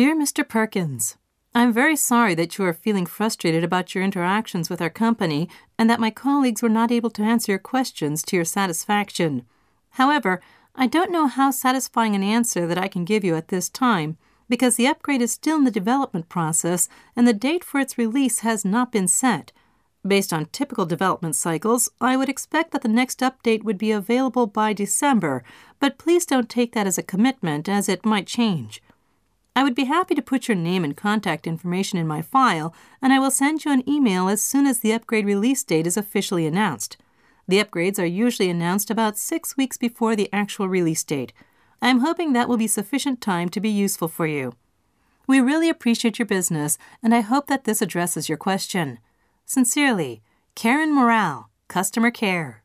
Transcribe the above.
Dear Mr. Perkins, I'm very sorry that you are feeling frustrated about your interactions with our company and that my colleagues were not able to answer your questions to your satisfaction. However, I don't know how satisfying an answer that I can give you at this time because the upgrade is still in the development process and the date for its release has not been set. Based on typical development cycles, I would expect that the next update would be available by December, but please don't take that as a commitment as it might change. I would be happy to put your name and contact information in my file, and I will send you an email as soon as the upgrade release date is officially announced. The upgrades are usually announced about six weeks before the actual release date. I am hoping that will be sufficient time to be useful for you. We really appreciate your business, and I hope that this addresses your question. Sincerely, Karen Morale, Customer Care.